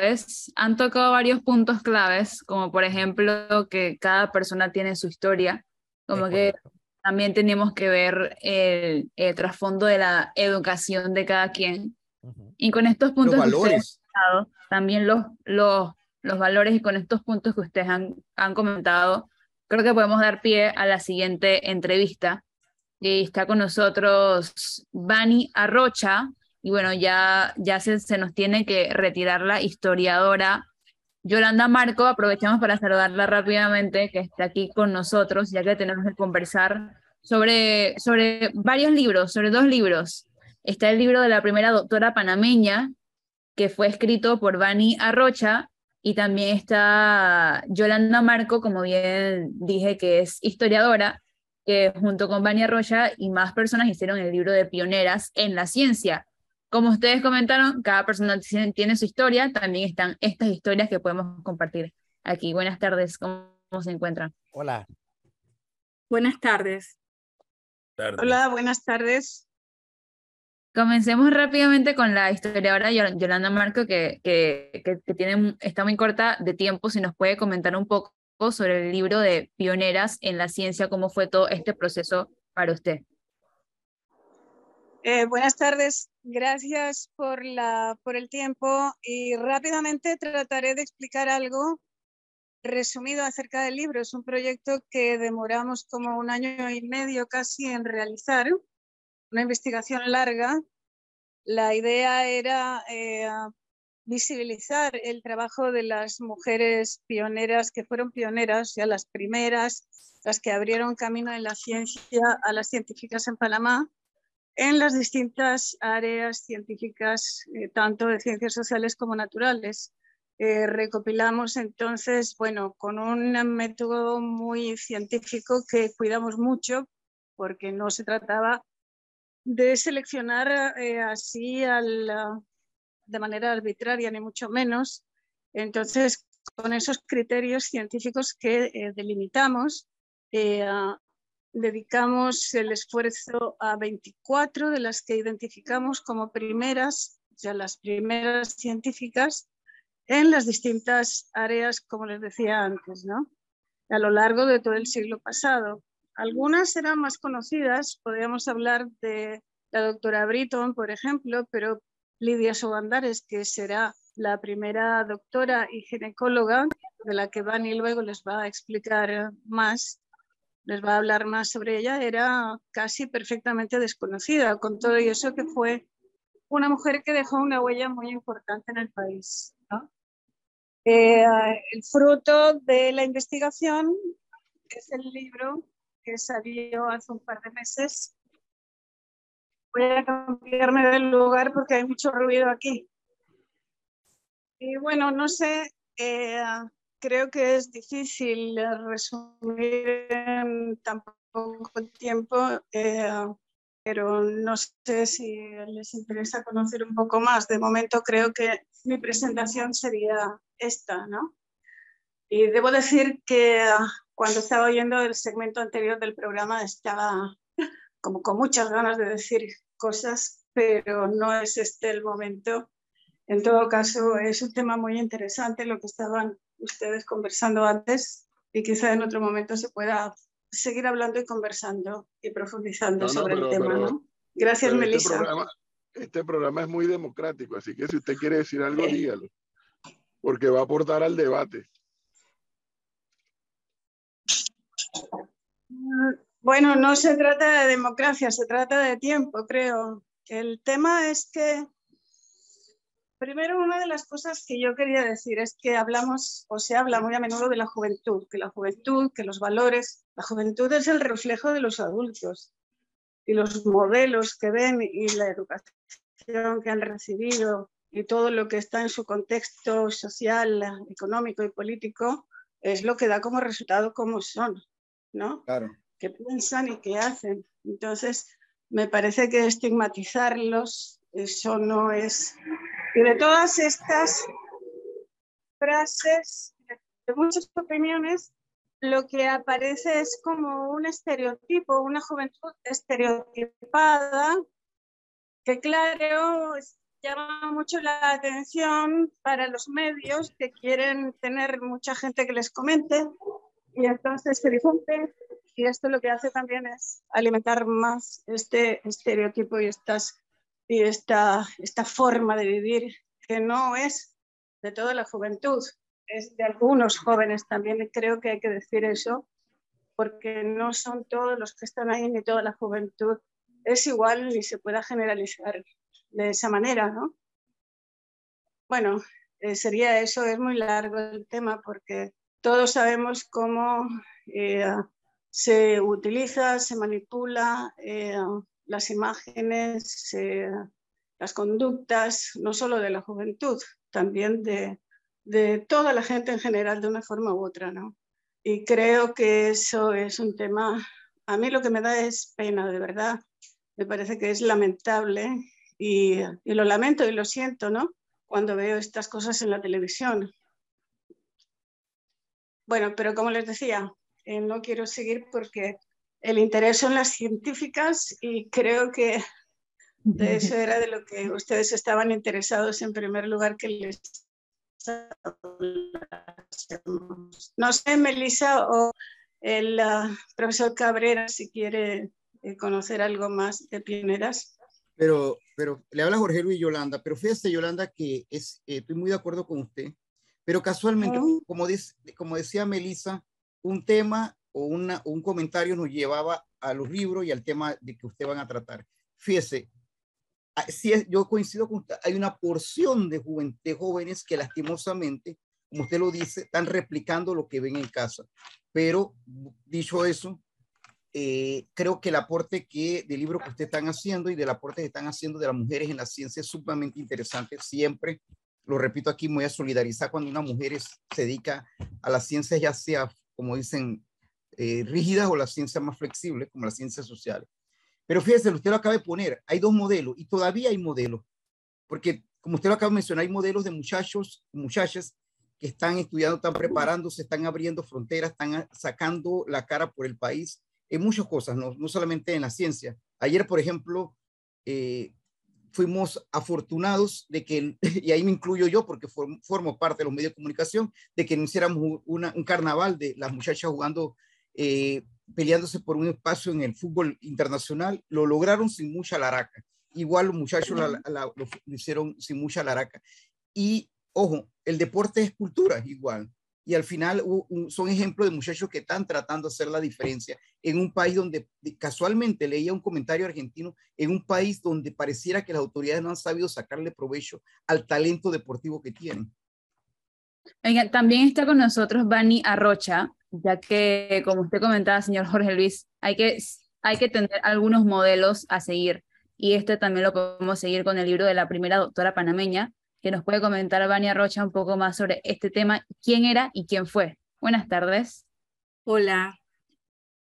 claves, han tocado varios puntos claves, como por ejemplo que cada persona tiene su historia, como que también tenemos que ver el, trasfondo de la educación de cada quien. Y con estos puntos los valores. también los, los, los valores y con estos puntos que ustedes han, han comentado, creo que podemos dar pie a la siguiente entrevista. Y está con nosotros Bani Arrocha, y bueno, ya, ya se, se nos tiene que retirar la historiadora Yolanda Marco, aprovechamos para saludarla rápidamente, que está aquí con nosotros, ya que tenemos que conversar sobre, sobre varios libros, sobre dos libros. Está el libro de la primera doctora panameña, que fue escrito por Vani Arrocha, y también está Yolanda Marco, como bien dije, que es historiadora, que junto con Vani Arrocha y más personas hicieron el libro de pioneras en la ciencia. Como ustedes comentaron, cada persona tiene su historia, también están estas historias que podemos compartir aquí. Buenas tardes, ¿cómo se encuentran? Hola. Buenas tardes. Hola, buenas tardes. Comencemos rápidamente con la historiadora Yolanda Marco, que, que, que, tiene, está muy corta de tiempo, si nos puede comentar un poco sobre el libro de Pioneras en la Ciencia, cómo fue todo este proceso para usted. Eh, buenas tardes, gracias por, el tiempo y rápidamente trataré de explicar algo resumido acerca del libro. Es un proyecto que demoramos como un año y medio casi en realizar, una investigación larga. La idea era eh, visibilizar el trabajo de las mujeres pioneras que fueron pioneras, ya las primeras, las que abrieron camino en la ciencia a las científicas en Panamá en las distintas áreas científicas, eh, tanto de ciencias sociales como naturales. Eh, recopilamos entonces, bueno, con un método muy científico que cuidamos mucho, porque no se trataba de seleccionar eh, así de manera arbitraria, ni mucho menos. Entonces, con esos criterios científicos que delimitamos, dedicamos el esfuerzo a 24 de las que identificamos como primeras, ya las primeras científicas, en las distintas áreas, como les decía antes, ¿no? a lo largo de todo el siglo pasado. Algunas eran más conocidas, podríamos hablar de la doctora Britton, por ejemplo, pero Lidia Sobandares, que será la primera doctora y ginecóloga, de la que Vani luego les va a explicar más, les va a hablar más sobre ella, era casi perfectamente desconocida, con todo y eso que fue una mujer que dejó una huella muy importante en el país. Eh, el fruto de la investigación es el libro que salió hace un par de meses. Voy a cambiarme del lugar porque hay mucho ruido aquí. Y bueno, no sé, eh, creo que es difícil resumir en tan poco tiempo, eh, pero no sé si les interesa conocer un poco más. De momento creo que mi presentación sería esta, ¿no? Y debo decir que cuando estaba oyendo el segmento anterior del programa estaba como con muchas ganas de decir cosas, pero no es este el momento. En todo caso, es un tema muy interesante lo que estaban ustedes conversando antes y quizá en otro momento se pueda seguir hablando y conversando y profundizando sobre el tema. ¿no? Gracias, este Melissa. Este programa, este programa, es muy democrático, así que si usted quiere decir algo, dígalo, porque va a aportar al debate. Bueno, no se trata de democracia, se trata de tiempo, creo. El tema es que Primero, una de las cosas que yo quería decir es que hablamos o se habla muy a menudo de la juventud, que la juventud, que los valores, la juventud es el reflejo de los adultos y los modelos que ven y la educación que han recibido y todo lo que está en su contexto social, económico y político es lo que da como resultado cómo son, ¿no? Claro. ¿Qué piensan y qué hacen? Entonces, me parece que estigmatizarlos, eso no es y de todas estas frases, de muchas opiniones, lo que aparece es como un estereotipo, una juventud estereotipada, que claro, llama mucho la atención para los medios que quieren tener mucha gente que les comente y entonces se difunde y esto lo que hace también es alimentar más este estereotipo y, estas, y esta, esta forma de vivir que no es de toda la juventud, es de algunos jóvenes también creo que hay que decir eso porque no son todos los que están ahí ni toda la juventud es igual ni se pueda generalizar de esa manera, ¿no? Bueno, eh, sería eso, es muy largo el tema porque todos sabemos cómo eh, se utiliza, se manipula eh, las imágenes, las conductas, no solo de la juventud, también de, de toda la gente en general de una forma u otra, ¿no? Y creo que eso es un tema, a mí lo que me da es pena, de verdad, me parece que es lamentable y, lo lamento y lo siento, ¿no? Cuando veo estas cosas en la televisión. Bueno, pero como les decía, eh, no quiero seguir porque el interés son las científicas y creo que de eso era de lo que ustedes estaban interesados en primer lugar que les no sé, Melissa o el uh, profesor Cabrera, si quiere eh, conocer algo más de pioneras. Pero, pero le habla Jorge Luis Yolanda, pero fíjese Yolanda que es, eh, estoy muy de acuerdo con usted, pero casualmente, como, como decía Melissa, un tema o una, un comentario nos llevaba a los libros y al tema de que usted van a tratar. Fíjese, ah, si yo coincido con usted, hay una porción de, de jóvenes que lastimosamente, como usted lo dice, están replicando lo que ven en casa. Pero dicho eso, eh, creo que el aporte que del libro que ustedes están haciendo y del aporte que están haciendo de las mujeres en la ciencia es sumamente interesante. Siempre, lo repito aquí, me voy a solidarizar cuando una mujer se dedica a la ciencia, ya sea, como dicen, eh, rígidas o la ciencia más flexible, como las ciencias sociales. Pero fíjese, usted lo acaba de poner, hay dos modelos y todavía hay modelos, porque como usted lo acaba de mencionar, hay modelos de muchachos, muchachas que están estudiando, están preparándose, están abriendo fronteras, están sacando la cara por el país en muchas cosas, no, no solamente en la ciencia. Ayer, por ejemplo, eh, fuimos afortunados de que, y ahí me incluyo yo porque formo parte de los medios de comunicación, de que no hiciéramos un carnaval de las muchachas jugando, eh, peleándose por un espacio en el fútbol internacional. Lo lograron sin mucha laraca. Igual los muchachos lo, hicieron sin mucha laraca. Y, ojo, el deporte es cultura igual y al final son ejemplos de muchachos que están tratando de hacer la diferencia en un país donde casualmente leía un comentario argentino, en un país donde pareciera que las autoridades no han sabido sacarle provecho al talento deportivo que tienen. también está con nosotros Bani Arrocha, ya que, como usted comentaba, señor Jorge Luis, hay que, hay que tener algunos modelos a seguir. Y este también lo podemos seguir con el libro de la primera doctora panameña, que nos puede comentar Vania Rocha un poco más sobre este tema, quién era y quién fue. Buenas tardes. Hola,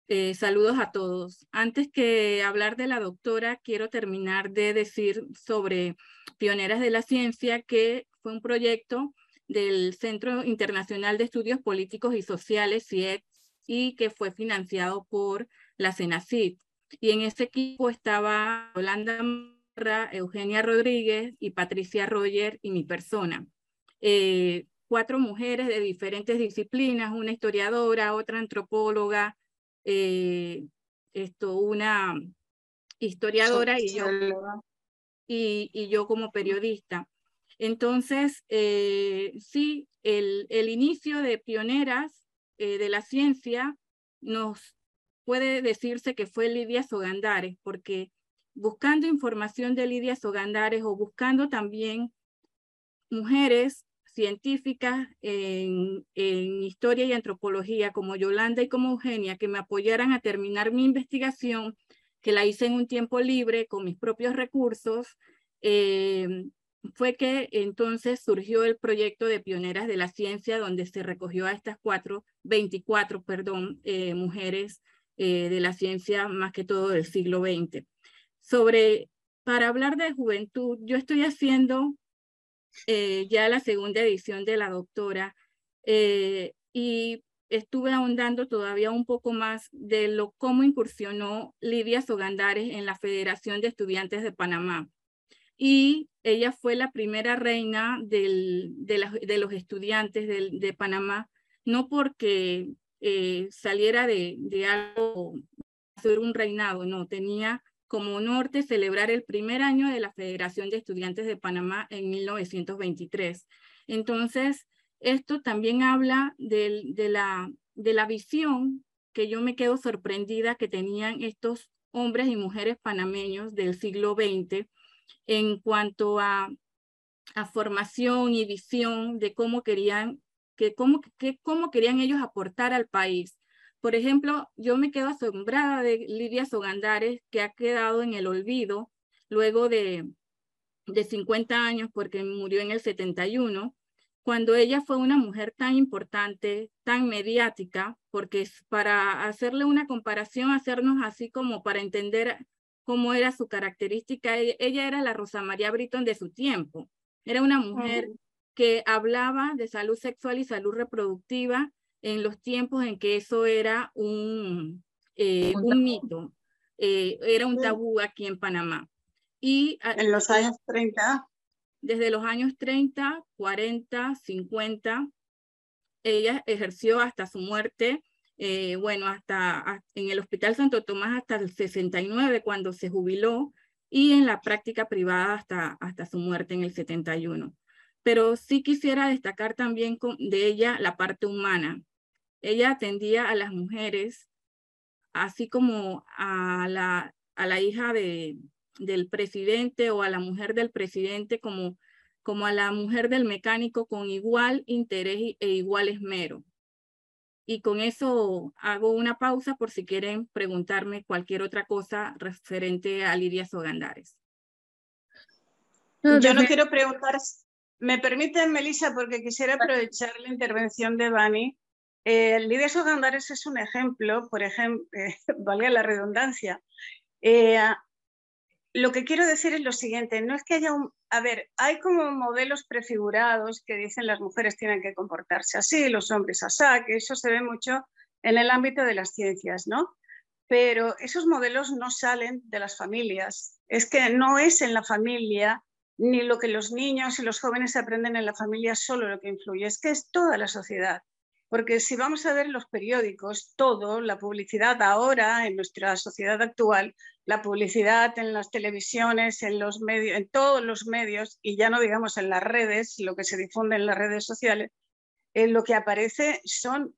eh, saludos a todos. Antes que hablar de la doctora, quiero terminar de decir sobre Pioneras de la Ciencia, que fue un proyecto del Centro Internacional de Estudios Políticos y Sociales, CIEX, y que fue financiado por la CENACID. Y en ese equipo estaba Holanda Eugenia Rodríguez y Patricia Roger y mi persona. Eh, cuatro mujeres de diferentes disciplinas, una historiadora, otra antropóloga, eh, esto, una historiadora y yo, y, yo como periodista. Entonces, eh, sí, el, el, inicio de pioneras de la ciencia nos puede decirse que fue Lidia Sogandares, porque buscando información de Lidia Sogandares o buscando también mujeres científicas en, historia y antropología como Yolanda y como Eugenia que me apoyaran a terminar mi investigación, que la hice en un tiempo libre con mis propios recursos, eh, fue que entonces surgió el proyecto de Pioneras de la Ciencia, donde se recogió a estas cuatro, 24, perdón, eh, mujeres eh, de la ciencia, más que todo del siglo XX sobre, para hablar de juventud, yo estoy haciendo eh, ya la segunda edición de la doctora y estuve ahondando todavía un poco más de lo cómo incursionó Lidia Sogandares en la Federación de Estudiantes de Panamá. Y ella fue la primera reina de, los estudiantes de, Panamá, no porque eh, saliera de, de algo, hacer un reinado, no, tenía como norte celebrar el primer año de la Federación de Estudiantes de Panamá en 1923. Entonces, esto también habla de, la, de la visión que yo me quedo sorprendida que tenían estos hombres y mujeres panameños del siglo XX en cuanto a, a formación y visión de cómo querían, que cómo, que, cómo querían ellos aportar al país. Por ejemplo, yo me quedo asombrada de Lidia Sogandares, que ha quedado en el olvido luego de, de 50 años, porque murió en el 71, cuando ella fue una mujer tan importante, tan mediática, porque para hacerle una comparación, hacernos así como para entender cómo era su característica, e, ella era la Rosa María Britton de su tiempo. Era una mujer que hablaba de salud sexual y salud reproductiva en los tiempos en que eso era un, eh, un, mito, eh, era un tabú aquí en Panamá. Y, en los años 30. Desde los años 30, 40, 50, ella ejerció hasta su muerte, eh, bueno, hasta en el Hospital Santo Tomás hasta el 69 cuando se jubiló y en la práctica privada hasta, hasta su muerte en el 71. Pero sí quisiera destacar también de ella la parte humana, ella atendía a las mujeres, así como a la, a la hija de, del presidente o a la mujer del presidente, como, como a la mujer del mecánico con igual interés e igual esmero. Y con eso hago una pausa por si quieren preguntarme cualquier otra cosa referente a Lidia Sogandares. Yo no quiero preguntar, me permiten, Melissa, porque quisiera aprovechar la intervención de Bani eh, Lidia Sogandares es un ejemplo, por ejemplo, eh, valga la redundancia. Eh, lo que quiero decir es lo siguiente, no es que haya un... A ver, hay como modelos prefigurados que dicen las mujeres tienen que comportarse así, los hombres así, que eso se ve mucho en el ámbito de las ciencias, ¿no? Pero esos modelos no salen de las familias. Es que no es en la familia ni lo que los niños y los jóvenes aprenden en la familia solo lo que influye, es que es toda la sociedad. Porque si vamos a ver los periódicos, todo, la publicidad ahora en nuestra sociedad actual, la publicidad en las televisiones, en los medios, en todos los medios, y ya no digamos en las redes, lo que se difunde en las redes sociales, eh, lo que aparece son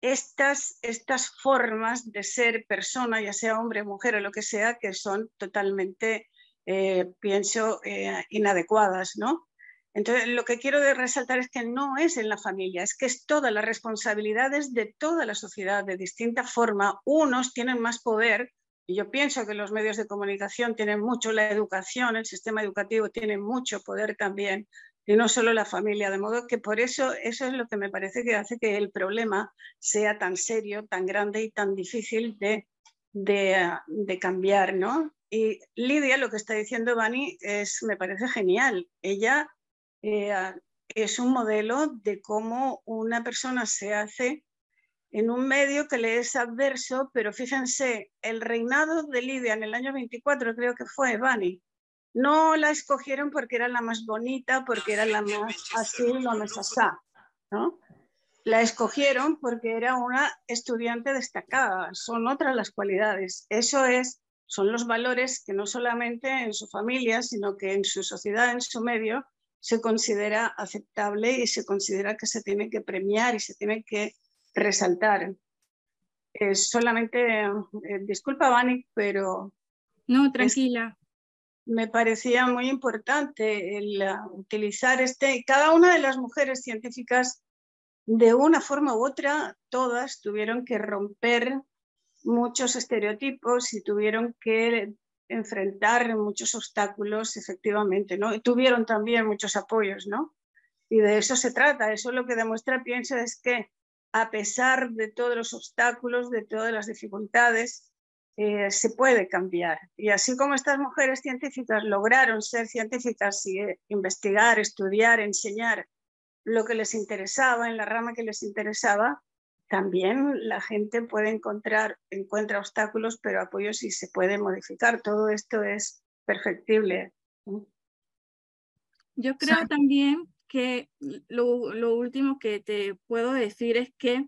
estas, estas formas de ser persona, ya sea hombre, mujer o lo que sea, que son totalmente, eh, pienso, eh, inadecuadas, ¿no? Entonces, lo que quiero resaltar es que no es en la familia, es que es todas las responsabilidades de toda la sociedad de distinta forma. Unos tienen más poder, y yo pienso que los medios de comunicación tienen mucho, la educación, el sistema educativo tiene mucho poder también, y no solo la familia. De modo que por eso, eso es lo que me parece que hace que el problema sea tan serio, tan grande y tan difícil de, de, cambiar, ¿no? Y Lidia, lo que está diciendo Bani, es, me parece genial. Ella eh, es un modelo de cómo una persona se hace en un medio que le es adverso, pero fíjense, el reinado de Lidia en el año 24 creo que fue Bani. No la escogieron porque era la más bonita, porque era la más así, la más asá, ¿no? La escogieron porque era una estudiante destacada, son otras las cualidades. Eso es, son los valores que no solamente en su familia, sino que en su sociedad, en su medio, se considera aceptable y se considera que se tiene que premiar y se tiene que resaltar. solamente, eh, disculpa, Vani, pero... No, tranquila. me parecía muy importante el uh, utilizar este... Cada una de las mujeres científicas, de una forma u otra, todas tuvieron que romper muchos estereotipos y tuvieron que enfrentar muchos obstáculos, efectivamente, ¿no? Y tuvieron también muchos apoyos, ¿no? Y de eso se trata, eso lo que demuestra, pienso, es que a pesar de todos los obstáculos, de todas las dificultades, eh, se puede cambiar. Y así como estas mujeres científicas lograron ser científicas y eh, investigar, estudiar, enseñar lo que les interesaba en la rama que les interesaba, también la gente puede encontrar, encuentra obstáculos, pero apoyos y se puede modificar. Todo esto es perfectible. Yo creo también que lo, lo, último que te puedo decir es que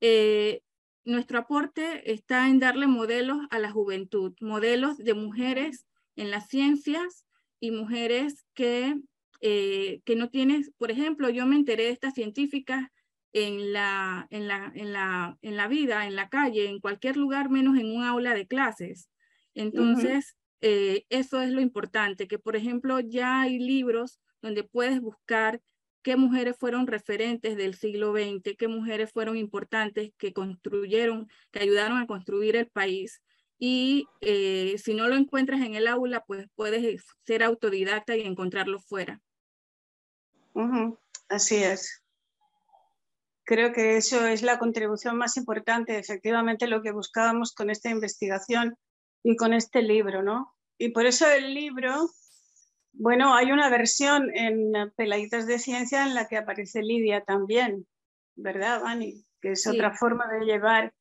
eh, nuestro aporte está en darle modelos a la juventud, modelos de mujeres en las ciencias y mujeres que, eh, que no tienen, por ejemplo, yo me enteré de estas científicas en la, en, la, en, la, en la vida, en la calle, en cualquier lugar menos en un aula de clases. Entonces, eh, eso es lo importante, que por ejemplo ya hay libros donde puedes buscar qué mujeres fueron referentes del siglo XX, qué mujeres fueron importantes que construyeron, que ayudaron a construir el país. Y eh, si no lo encuentras en el aula, pues puedes ser autodidacta y encontrarlo fuera. Así es. Creo que eso es la contribución más importante, efectivamente, lo que buscábamos con esta investigación y con este libro, ¿no? Y por eso el libro, bueno, hay una versión en Peladitas de Ciencia en la que aparece Lidia también, ¿verdad, Vani? Que es otra forma de llevar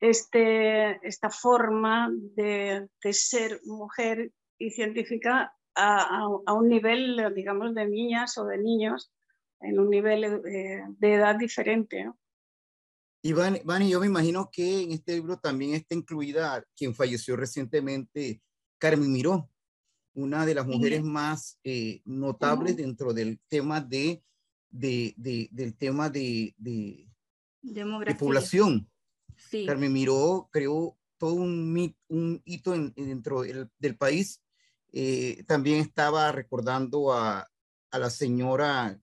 este, esta forma de, de ser mujer y científica a, a, un nivel, digamos, de niñas o de niños, en un nivel eh, de edad diferente. ¿no? Y Vani, yo me imagino que en este libro también está incluida quien falleció recientemente, Carmen Miró, una de las mujeres más eh, notables dentro del tema de, de, de del tema de, de, de población. Sí. Carmen Miró creó todo un, un hito dentro del, del país. Eh, también estaba recordando a, a la señora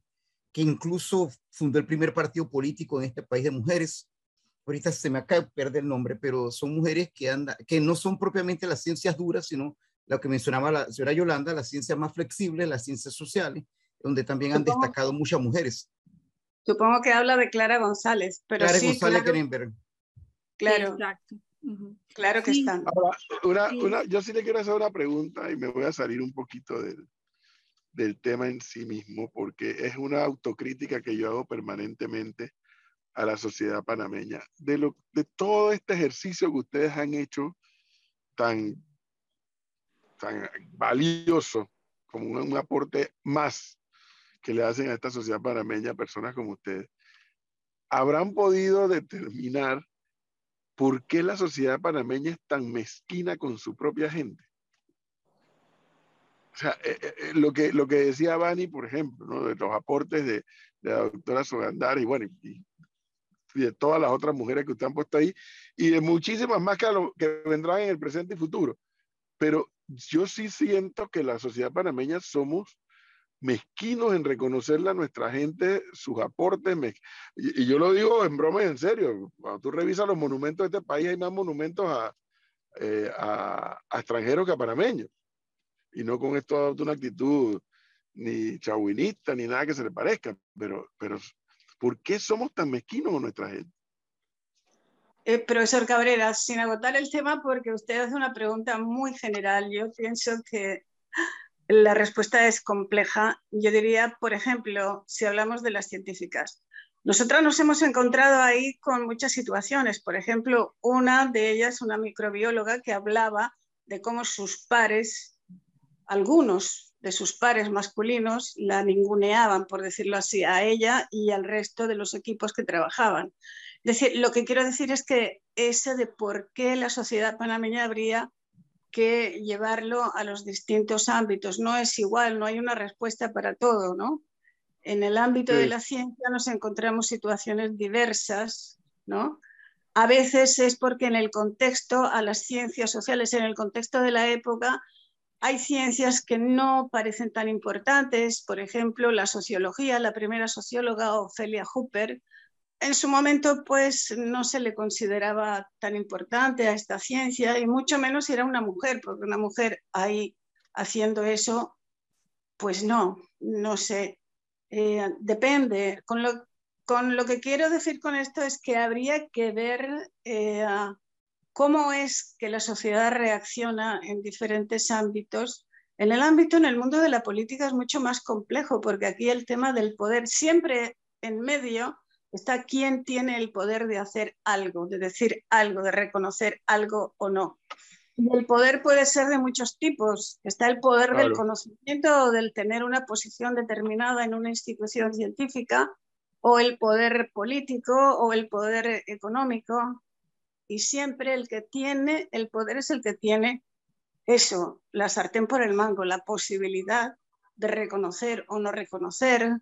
que incluso fundó el primer partido político en este país de mujeres, ahorita se me acaba de perder el nombre, pero son mujeres que, anda, que no son propiamente las ciencias duras, sino lo que mencionaba la señora Yolanda, las ciencias más flexibles, las ciencias sociales, donde también han destacado muchas mujeres. Supongo que habla de Clara González, pero Clara González claro, Claro, claro que están. Ahora, una, yo sí le quiero hacer una pregunta y me voy a salir un poquito del, del tema en sí mismo, porque es una autocrítica que yo hago permanentemente a la sociedad panameña. De, lo, de todo este ejercicio que ustedes han hecho tan, tan valioso como un, aporte más que le hacen a esta sociedad panameña personas como ustedes, habrán podido determinar por qué la sociedad panameña es tan mezquina con su propia gente. O sea, eh, eh, eh, lo, que, lo que decía Bani, por ejemplo, ¿no? de los aportes de, de la doctora Sogandar y bueno, y, y de todas las otras mujeres que usted han puesto ahí y de muchísimas más que, que vendrán en el presente y futuro. Pero yo sí siento que la sociedad panameña somos mezquinos en reconocerle a nuestra gente sus aportes. Y, yo lo digo en broma y en serio. Cuando tú revisas los monumentos de este país, hay más monumentos a, eh, extranjeros que a panameños. Y no con esto una actitud ni chauvinista ni nada que se le parezca, pero, pero ¿Por qué somos tan mezquinos con nuestra gente? Eh, profesor Cabrera, sin agotar el tema, porque usted hace una pregunta muy general, yo pienso que la respuesta es compleja. Yo diría, por ejemplo, si hablamos de las científicas, nosotras nos hemos encontrado ahí con muchas situaciones. Por ejemplo, una de ellas, una microbióloga que hablaba de cómo sus pares, algunos de sus pares masculinos la ninguneaban, por decirlo así, a ella y al resto de los equipos que trabajaban. Decir, lo que quiero decir es que ese de por qué la sociedad panameña habría que llevarlo a los distintos ámbitos. No es igual, no hay una respuesta para todo, ¿no? En el ámbito de la ciencia nos encontramos situaciones diversas, ¿no? A veces es porque en el contexto, a las ciencias sociales, en el contexto de la época, hay ciencias que no parecen tan importantes, por ejemplo, la sociología, la primera socióloga, Ofelia Hooper, en su momento pues no se le consideraba tan importante a esta ciencia y mucho menos si era una mujer, porque una mujer ahí haciendo eso, pues no, no sé, eh, depende. Con lo, con lo, que quiero decir con esto es que habría que ver eh, cómo es que la sociedad reacciona en diferentes ámbitos. En el ámbito, en el mundo de la política es mucho más complejo, porque aquí el tema del poder siempre en medio está quién tiene el poder de hacer algo, de decir algo, de reconocer algo o no. el poder puede ser de muchos tipos. Está el poder del conocimiento o del tener una posición determinada en una institución científica, o el poder político o el poder económico. Y siempre el que tiene el poder es el que tiene eso, la sartén por el mango, la posibilidad de reconocer o no reconocer.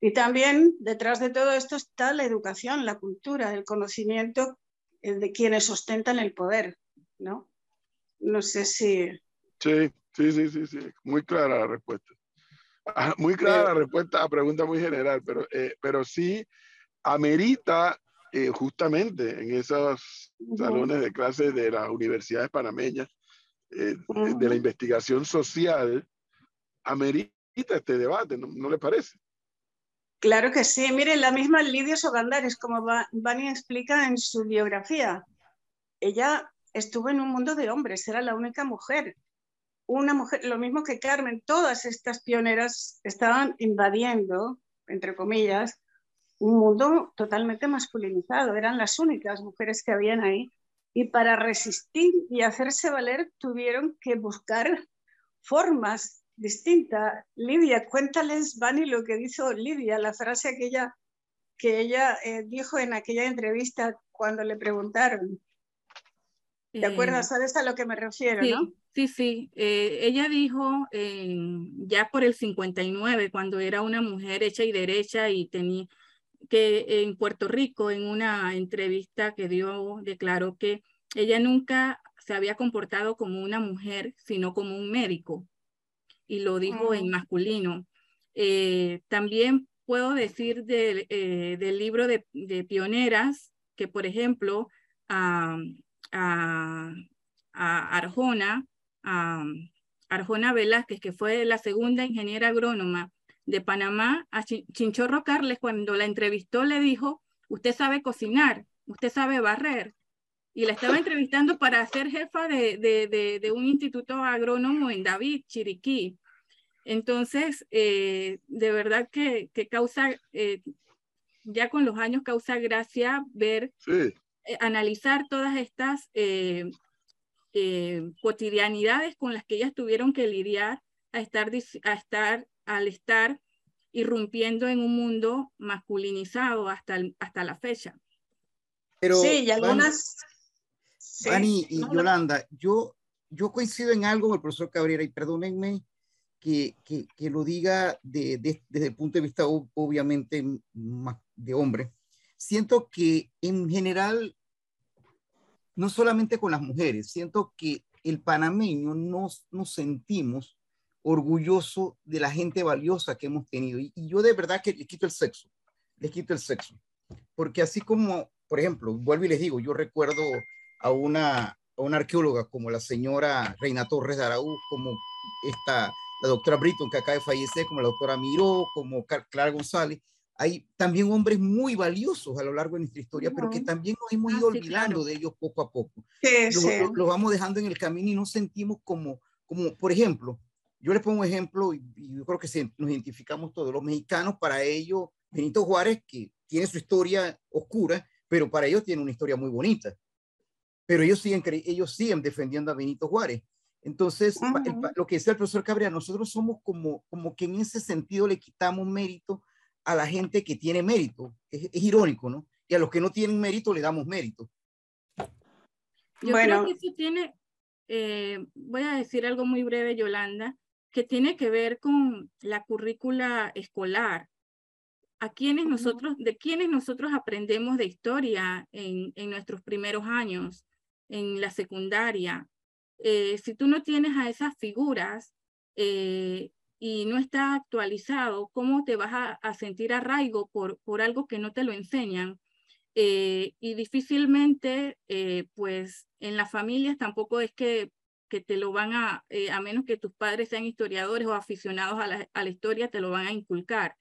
Y también detrás de todo esto está la educación, la cultura, el conocimiento eh, de quienes ostentan el poder, ¿no? No sé si... Sí, sí, sí, sí, sí. Muy clara la respuesta. Ah, muy clara la respuesta a pregunta muy general, pero, eh, pero sí amerita eh, justamente en esos salones de clases de las universidades panameñas, eh, de la investigación social, amerita este debate, ¿no, ¿no, le parece? Claro que sí. Miren, la misma Lidia Sogandares, como Vani explica en su biografía, ella estuvo en un mundo de hombres, era la única mujer. Una mujer, lo mismo que Carmen, todas estas pioneras estaban invadiendo, entre comillas, un mundo totalmente masculinizado, eran las únicas mujeres que habían ahí. Y para resistir y hacerse valer tuvieron que buscar formas distintas. Lidia, cuéntales, Vani, lo que dijo Lidia, la frase aquella que ella eh, dijo en aquella entrevista cuando le preguntaron, ¿Te acuerdas? Eh, ¿Sabes a lo que me refiero, sí, no? Sí, sí. Eh, ella dijo ya por el 59, cuando era una mujer hecha y derecha y tenía que en Puerto Rico, en una entrevista que dio, declaró que ella nunca se había comportado como una mujer, sino como un médico. Y lo dijo en masculino. Eh, también puedo decir del, del libro de, de, pioneras que, por ejemplo, a, Arjona, a Arjona Velázquez, que fue la segunda ingeniera agrónoma de Panamá, a Chinchorro Carles, cuando la entrevistó, le dijo, usted sabe cocinar, usted sabe barrer. Y la estaba entrevistando para ser jefa de, un instituto agrónomo en David, Chiriquí. Entonces, eh, de verdad que, causa, eh, ya con los años causa gracia ver eh, analizar todas estas eh, eh, cotidianidades con las que ellas tuvieron que lidiar a estar, a estar, al estar irrumpiendo en un mundo masculinizado hasta, hasta la fecha. Pero, sí, y algunas... Dani y Yolanda, yo, yo coincido en algo con el profesor Cabrera y perdónenme que, que, que lo diga de, desde el punto de vista obviamente de hombre, siento que en general, no solamente con las mujeres, siento que el panameño nos, nos sentimos orgulloso de la gente valiosa que hemos tenido. Y, yo de verdad que le quito el sexo, le quito el sexo. Porque así como, por ejemplo, vuelvo y les digo, yo recuerdo a una, a una arqueóloga como la señora Reina Torres de como esta, la doctora Britton que acaba de fallecer, como la doctora Miró, como Clara González, hay también hombres muy valiosos a lo largo de nuestra historia, pero que también nos hemos ido ah, olvidando de ellos poco a poco. Los lo, vamos dejando en el camino y nos sentimos como, como por ejemplo, yo les pongo un ejemplo y, yo creo que nos identificamos todos, los mexicanos, para ellos, Benito Juárez, que tiene su historia oscura, pero para ellos tiene una historia muy bonita. Pero ellos siguen, ellos siguen defendiendo a Benito Juárez. Entonces, lo que decía el profesor Cabrera, nosotros somos como, como que en ese sentido le quitamos mérito a la gente que tiene mérito. Es, irónico, ¿no? Y a los que no tienen mérito le damos mérito. Yo bueno. creo que eso tiene, eh, voy a decir algo muy breve, Yolanda, que tiene que ver con la currícula escolar. A quienes nosotros, de quienes nosotros aprendemos de historia en, en nuestros primeros años, en la secundaria. Eh, si tú no tienes a esas figuras, eh, y no está actualizado, ¿cómo te vas a, sentir arraigo por, por algo que no te lo enseñan? Eh, y difícilmente, pues en las familias tampoco es que, que te lo van a, a menos que tus padres sean historiadores o aficionados a la, a la, historia, te lo van a inculcar.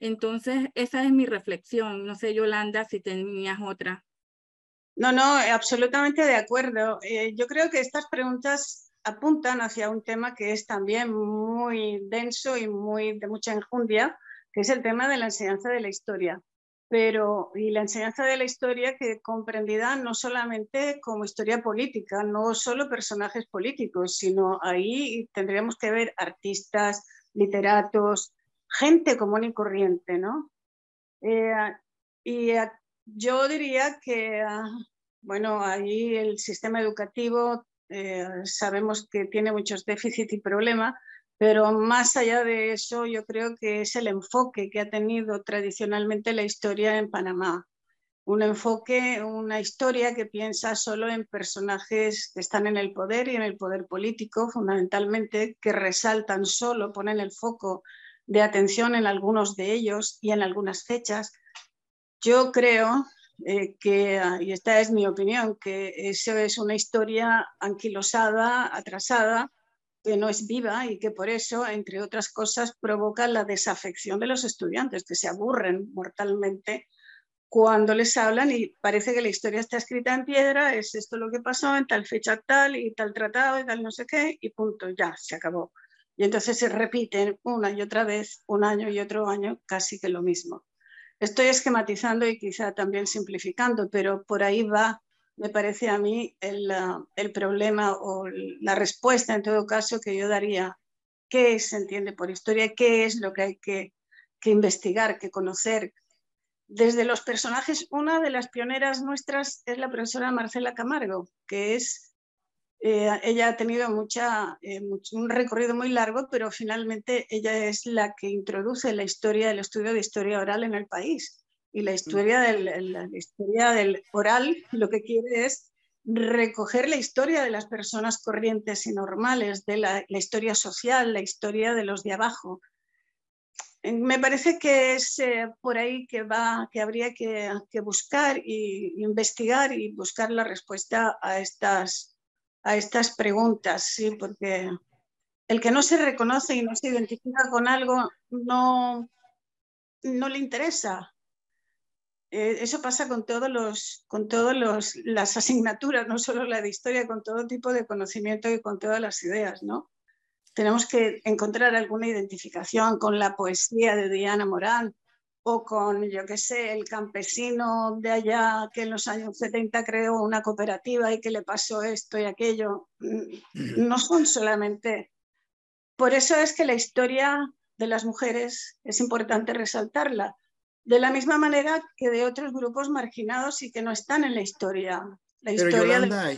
Entonces, esa es mi reflexión. No sé, Yolanda, si tenías otra. No, no, absolutamente de acuerdo. yo creo que estas preguntas apuntan hacia un tema que es también muy denso y muy de mucha enjundia, que es el tema de la enseñanza de la historia. pero y la enseñanza de la historia que comprendida no solamente como historia política, no solo personajes políticos, sino ahí tendríamos que ver artistas, literatos, gente común y corriente, ¿no? Eh, y eh, yo diría que, ah, bueno, ahí el sistema educativo eh, sabemos que tiene muchos déficits y problemas, pero más allá de eso, yo creo que es el enfoque que ha tenido tradicionalmente la historia en Panamá. Un enfoque, una historia que piensa solo en personajes que están en el poder y en el poder político, fundamentalmente, que resaltan solo, ponen el foco de atención en algunos de ellos y en algunas fechas. Yo creo eh, que, y esta es mi opinión, que eso es una historia anquilosada, atrasada, que no es viva y que por eso, entre otras cosas, provoca la desafección de los estudiantes, que se aburren mortalmente cuando les hablan y parece que la historia está escrita en piedra, es esto lo que pasó en tal fecha tal y tal tratado y tal no sé qué, y punto, ya, se acabó. Y entonces se repiten una y otra vez, un año y otro año, casi que lo mismo. Estoy esquematizando y quizá también simplificando, pero por ahí va me parece a mí el, problema o la respuesta en todo caso que yo daría. ¿Qué se entiende por historia? ¿Qué es lo que hay que, que investigar, que conocer? Desde los personajes, una de las pioneras nuestras es la profesora Marcela Camargo, que es, eh, ella ha tenido mucha, eh, un recorrido muy largo, pero finalmente ella es la que introduce la historia, el estudio de historia oral en el país y la historia del, la historia del oral lo que quiere es recoger la historia de las personas corrientes y normales, de la, historia social, la historia de los de abajo. Me parece que es eh, por ahí que, va, que habría que, buscar e investigar y buscar la respuesta a estas, a estas preguntas, ¿sí? porque el que no se reconoce y no se identifica con algo no, no le interesa. Eh, eso pasa con todos los, con todos los, las asignaturas, no solo la de historia, con todo tipo de conocimiento y con todas las ideas, ¿no? Tenemos que encontrar alguna identificación con la poesía de Diana Morán o con, yo qué sé, el campesino de allá que en los años 70 creó una cooperativa y que le pasó esto y aquello. No son solamente... Por eso es que la historia de las mujeres es importante resaltarla, de la misma manera que de otros grupos marginados y que no están en la historia. La Pero Yolanda,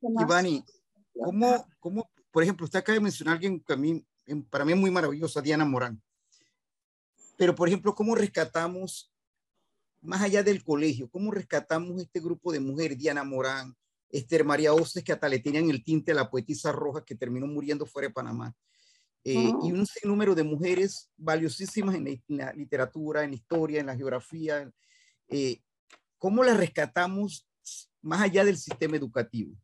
Ivani, ¿cómo, ¿cómo, por ejemplo, usted acaba de mencionar a alguien que a mí, para mí es muy maravillosa, Diana Morán. Pero, por ejemplo, ¿cómo rescatamos, más allá del colegio, cómo rescatamos este grupo de mujeres, Diana Morán, Esther María Oces, que hasta le tenían el tinte a la poetisa roja que terminó muriendo fuera de Panamá? Eh, y un número de mujeres valiosísimas en la, literatura, en la historia, en la geografía. Eh, ¿Cómo las rescatamos más allá del sistema educativo?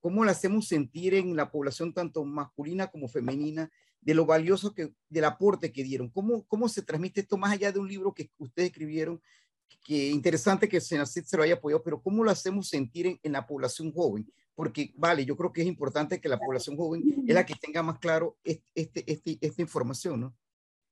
¿Cómo las hacemos sentir en la población tanto masculina como femenina de lo valioso que, del aporte que dieron? ¿Cómo, cómo se transmite esto más allá de un libro que ustedes escribieron? Que interesante que Senacit se lo haya apoyado, pero ¿cómo lo hacemos sentir en, en la población joven? porque, vale, yo creo que es importante que la población joven es la que tenga más claro este, este, esta información, ¿no?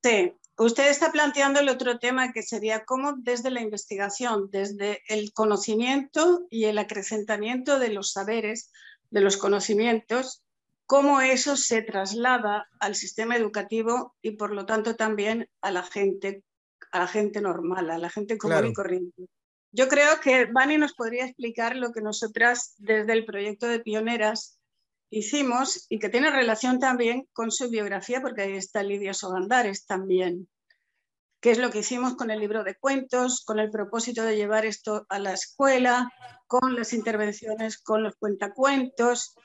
Sí, usted está planteando el otro tema que sería cómo desde la investigación, desde el conocimiento y el acrecentamiento de los saberes, de los conocimientos, cómo eso se traslada al sistema educativo y por lo tanto también a la gente, a la gente normal, a la gente común y corriente. Yo creo que Vani nos podría explicar lo que nosotras desde el proyecto de Pioneras hicimos y que tiene relación también con su biografía, porque ahí está Lidia Sogandares también, qué es lo que hicimos con el libro de cuentos, con el propósito de llevar esto a la escuela, con las intervenciones con los cuentacuentos,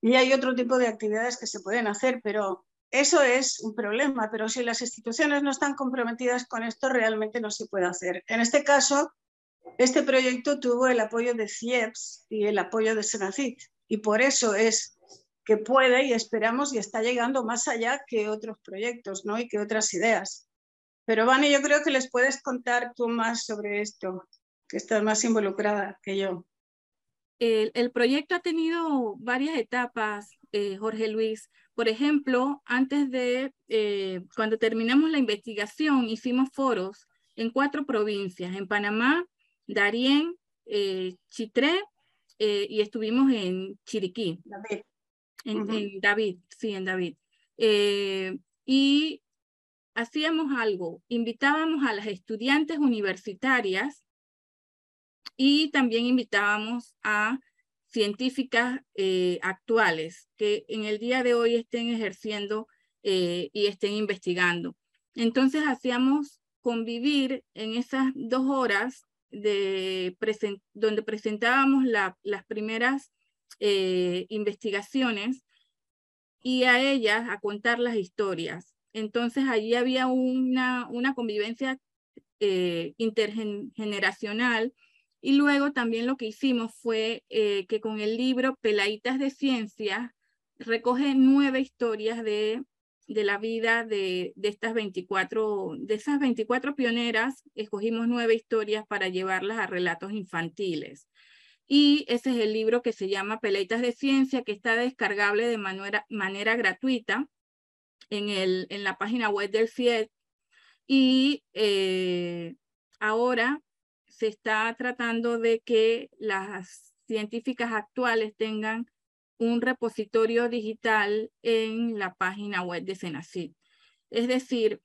y hay otro tipo de actividades que se pueden hacer, pero eso es un problema, pero si las instituciones no están comprometidas con esto, realmente no se puede hacer. En este caso, este proyecto tuvo el apoyo de CIEPS y el apoyo de Senacit y por eso es que puede y esperamos y está llegando más allá que otros proyectos ¿no? y que otras ideas. Pero Vani, yo creo que les puedes contar tú más sobre esto, que estás más involucrada que yo. El, proyecto ha tenido varias etapas, eh, Jorge Luis. Por ejemplo, antes de, eh, cuando terminamos la investigación, hicimos foros en cuatro provincias, en Panamá, Darién, eh, Chitré eh, y estuvimos en Chiriquí. David. En, David, sí, en David. Eh, y hacíamos algo, invitábamos a las estudiantes universitarias y también invitábamos a científicas actuales que en el día de hoy estén ejerciendo y estén investigando. Entonces hacíamos convivir en esas dos horas de donde presentábamos las primeras eh, investigaciones y a ellas a contar las historias. Entonces allí había una, una convivencia eh, intergeneracional y luego también lo que hicimos fue eh, que con el libro Peladitas de Ciencia recoge nueve historias de de la vida de, estas 24, de esas 24 pioneras, escogimos nueve historias para llevarlas a relatos infantiles. Y ese es el libro que se llama Peleitas de Ciencia, que está descargable de manera, manera gratuita en, el, en la página web del FIED. Y eh, ahora se está tratando de que las científicas actuales tengan un repositorio digital en la página web de Senacid. Es decir,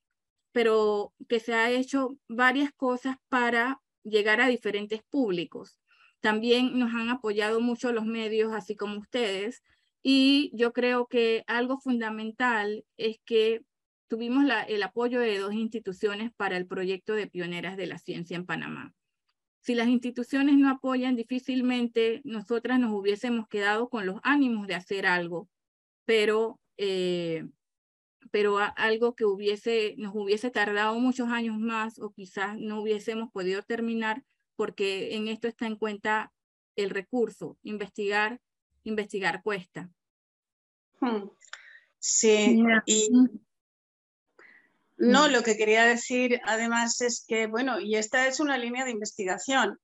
pero que se ha hecho varias cosas para llegar a diferentes públicos. También nos han apoyado mucho los medios, así como ustedes, y yo creo que algo fundamental es que tuvimos el apoyo de dos instituciones para el proyecto de Pioneras de la Ciencia en Panamá. Si las instituciones no apoyan, difícilmente nosotras nos hubiésemos quedado con los ánimos de hacer algo, pero, eh, pero algo que hubiese, nos hubiese tardado muchos años más o quizás no hubiésemos podido terminar porque en esto está en cuenta el recurso, investigar, investigar cuesta. Hmm. Sí, y no, mm. lo que quería decir además es que, bueno, y esta es una línea de investigación.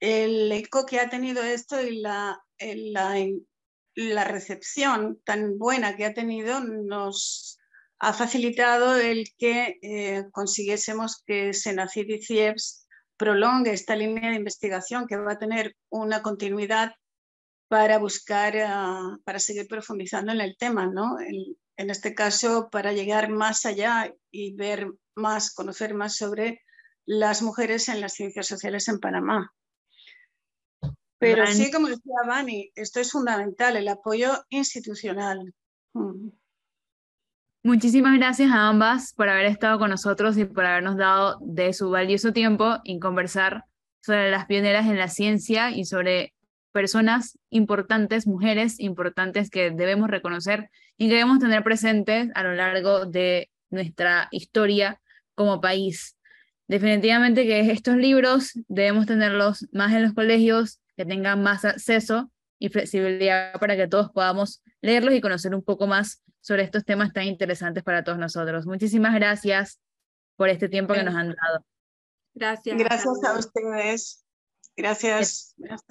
El eco que ha tenido esto y la, la, recepción tan buena que ha tenido nos ha facilitado el que eh, consiguiésemos que Senacid y CIEPS prolongue esta línea de investigación que va a tener una continuidad para buscar, ah, para seguir profundizando en el tema, ¿no? en este caso para llegar más allá y ver más, conocer más sobre las mujeres en las ciencias sociales en Panamá. Pero sí, como decía Vani, esto es fundamental, el apoyo institucional. Mm. Muchísimas gracias a ambas por haber estado con nosotros y por habernos dado de su valioso tiempo en conversar sobre las pioneras en la ciencia y sobre personas importantes, mujeres importantes que debemos reconocer y que debemos tener presentes a lo largo de nuestra historia como país. Definitivamente que estos libros debemos tenerlos más en los colegios, que tengan más acceso y flexibilidad para que todos podamos leerlos y conocer un poco más sobre estos temas tan interesantes para todos nosotros. Muchísimas gracias por este tiempo que nos han dado. Gracias. Gracias a ustedes. Gracias.